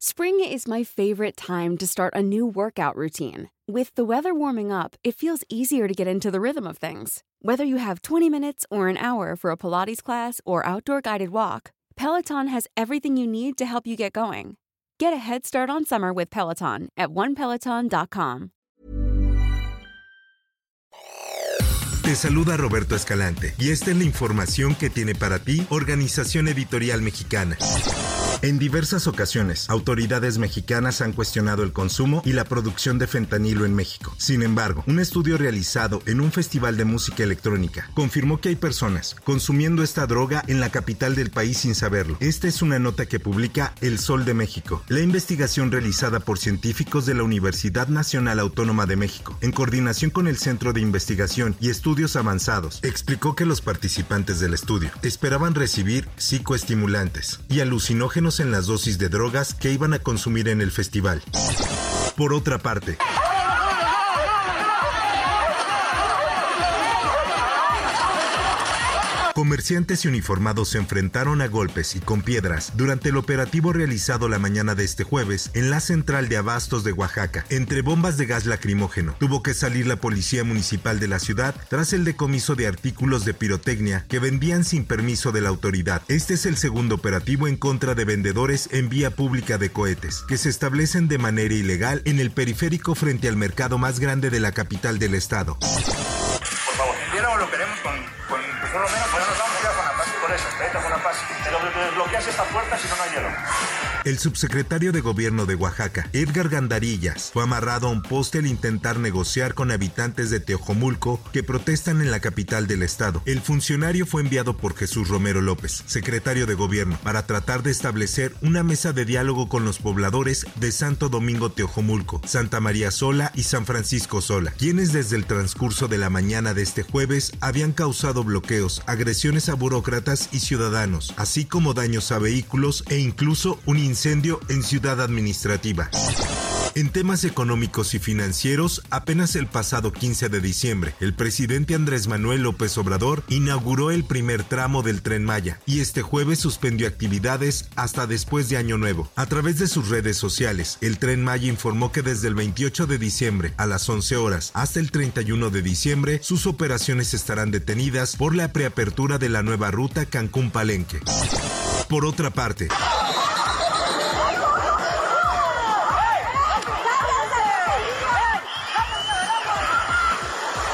Spring is my favorite time to start a new workout routine. With the weather warming up, it feels easier to get into the rhythm of things. Whether you have 20 minutes or an hour for a Pilates class or outdoor guided walk, Peloton has everything you need to help you get going. Get a head start on summer with Peloton at onepeloton.com. Te saluda Roberto Escalante y esta es la información que tiene para ti Organización Editorial Mexicana. En diversas ocasiones, autoridades mexicanas han cuestionado el consumo y la producción de fentanilo en México. Sin embargo, un estudio realizado en un festival de música electrónica confirmó que hay personas consumiendo esta droga en la capital del país sin saberlo. Esta es una nota que publica El Sol de México. La investigación realizada por científicos de la Universidad Nacional Autónoma de México, en coordinación con el Centro de Investigación y Estudios Avanzados, explicó que los participantes del estudio esperaban recibir psicoestimulantes y alucinógenos en las dosis de drogas que iban a consumir en el festival. Por otra parte, Comerciantes y uniformados se enfrentaron a golpes y con piedras durante el operativo realizado la mañana de este jueves en la central de abastos de Oaxaca. Entre bombas de gas lacrimógeno, tuvo que salir la policía municipal de la ciudad tras el decomiso de artículos de pirotecnia que vendían sin permiso de la autoridad. Este es el segundo operativo en contra de vendedores en vía pública de cohetes, que se establecen de manera ilegal en el periférico frente al mercado más grande de la capital del estado. Por favor, lo queremos con, con pues, por lo menos esta puerta si no, no hay. El subsecretario de Gobierno de Oaxaca, Edgar Gandarillas, fue amarrado a un poste al intentar negociar con habitantes de Teojomulco que protestan en la capital del estado. El funcionario fue enviado por Jesús Romero López, secretario de Gobierno, para tratar de establecer una mesa de diálogo con los pobladores de Santo Domingo Teojomulco, Santa María Sola y San Francisco Sola, quienes desde el transcurso de la mañana de este jueves habían causado bloqueos, agresiones a burócratas y ciudadanos, así como daños a vehículos e incluso un incendio en Ciudad Administrativa. En temas económicos y financieros, apenas el pasado 15 de diciembre, el presidente Andrés Manuel López Obrador inauguró el primer tramo del tren Maya y este jueves suspendió actividades hasta después de Año Nuevo. A través de sus redes sociales, el tren Maya informó que desde el 28 de diciembre a las 11 horas hasta el 31 de diciembre, sus operaciones estarán detenidas por la preapertura de la nueva ruta Cancún-Palenque. Por otra parte,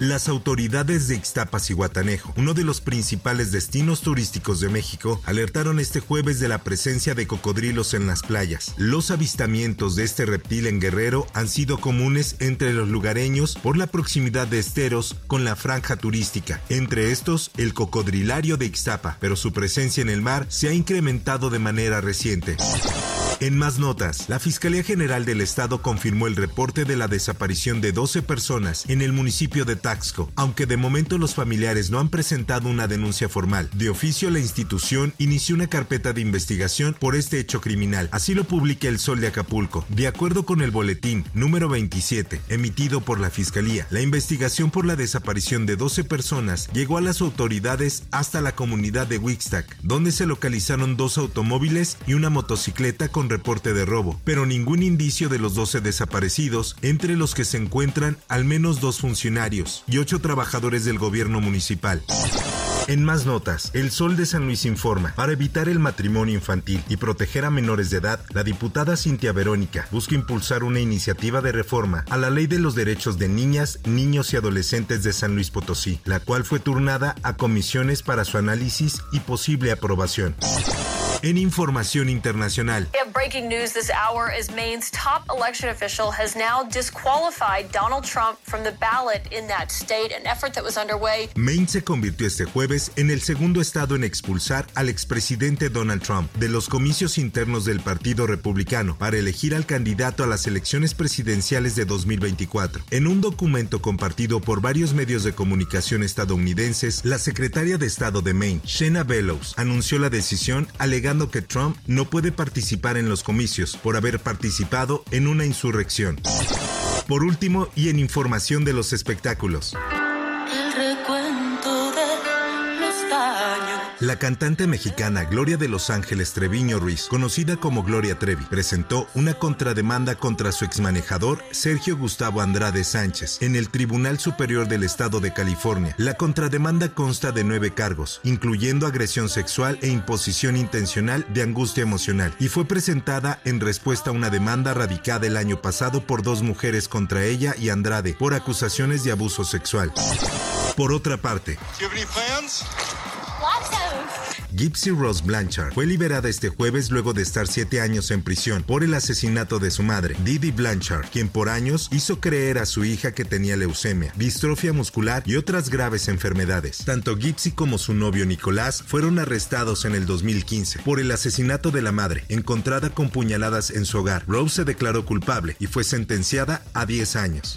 Las autoridades de Ixtapas y Guatanejo, uno de los principales destinos turísticos de México, alertaron este jueves de la presencia de cocodrilos en las playas. Los avistamientos de este reptil en Guerrero han sido comunes entre los lugareños por la proximidad de esteros con la franja turística, entre estos el cocodrilario de Ixtapa, pero su presencia en el mar se ha incrementado de manera reciente. En más notas, la Fiscalía General del Estado confirmó el reporte de la desaparición de 12 personas en el municipio de Taxco, aunque de momento los familiares no han presentado una denuncia formal. De oficio, la institución inició una carpeta de investigación por este hecho criminal. Así lo publica el Sol de Acapulco. De acuerdo con el boletín número 27, emitido por la Fiscalía, la investigación por la desaparición de 12 personas llegó a las autoridades hasta la comunidad de Wixtac, donde se localizaron dos automóviles y una motocicleta con reporte de robo, pero ningún indicio de los 12 desaparecidos, entre los que se encuentran al menos dos funcionarios y ocho trabajadores del gobierno municipal. En más notas, El Sol de San Luis informa, para evitar el matrimonio infantil y proteger a menores de edad, la diputada Cintia Verónica busca impulsar una iniciativa de reforma a la Ley de los Derechos de Niñas, Niños y Adolescentes de San Luis Potosí, la cual fue turnada a comisiones para su análisis y posible aprobación. En información internacional. breaking news this hour Maine's top election official has now disqualified Donald Trump from the ballot in that state, an effort that was underway. Maine se convirtió este jueves en el segundo estado en expulsar al expresidente Donald Trump de los comicios internos del Partido Republicano para elegir al candidato a las elecciones presidenciales de 2024. En un documento compartido por varios medios de comunicación estadounidenses, la secretaria de Estado de Maine, Shena Bellows, anunció la decisión alegando que Trump no puede participar en los comicios por haber participado en una insurrección. Por último, y en información de los espectáculos. La cantante mexicana Gloria de Los Ángeles Treviño Ruiz, conocida como Gloria Trevi, presentó una contrademanda contra su exmanejador Sergio Gustavo Andrade Sánchez en el Tribunal Superior del Estado de California. La contrademanda consta de nueve cargos, incluyendo agresión sexual e imposición intencional de angustia emocional, y fue presentada en respuesta a una demanda radicada el año pasado por dos mujeres contra ella y Andrade por acusaciones de abuso sexual. Por otra parte, Gypsy Rose Blanchard fue liberada este jueves luego de estar siete años en prisión por el asesinato de su madre, Didi Blanchard, quien por años hizo creer a su hija que tenía leucemia, distrofia muscular y otras graves enfermedades. Tanto Gypsy como su novio Nicolás fueron arrestados en el 2015 por el asesinato de la madre, encontrada con puñaladas en su hogar. Rose se declaró culpable y fue sentenciada a 10 años.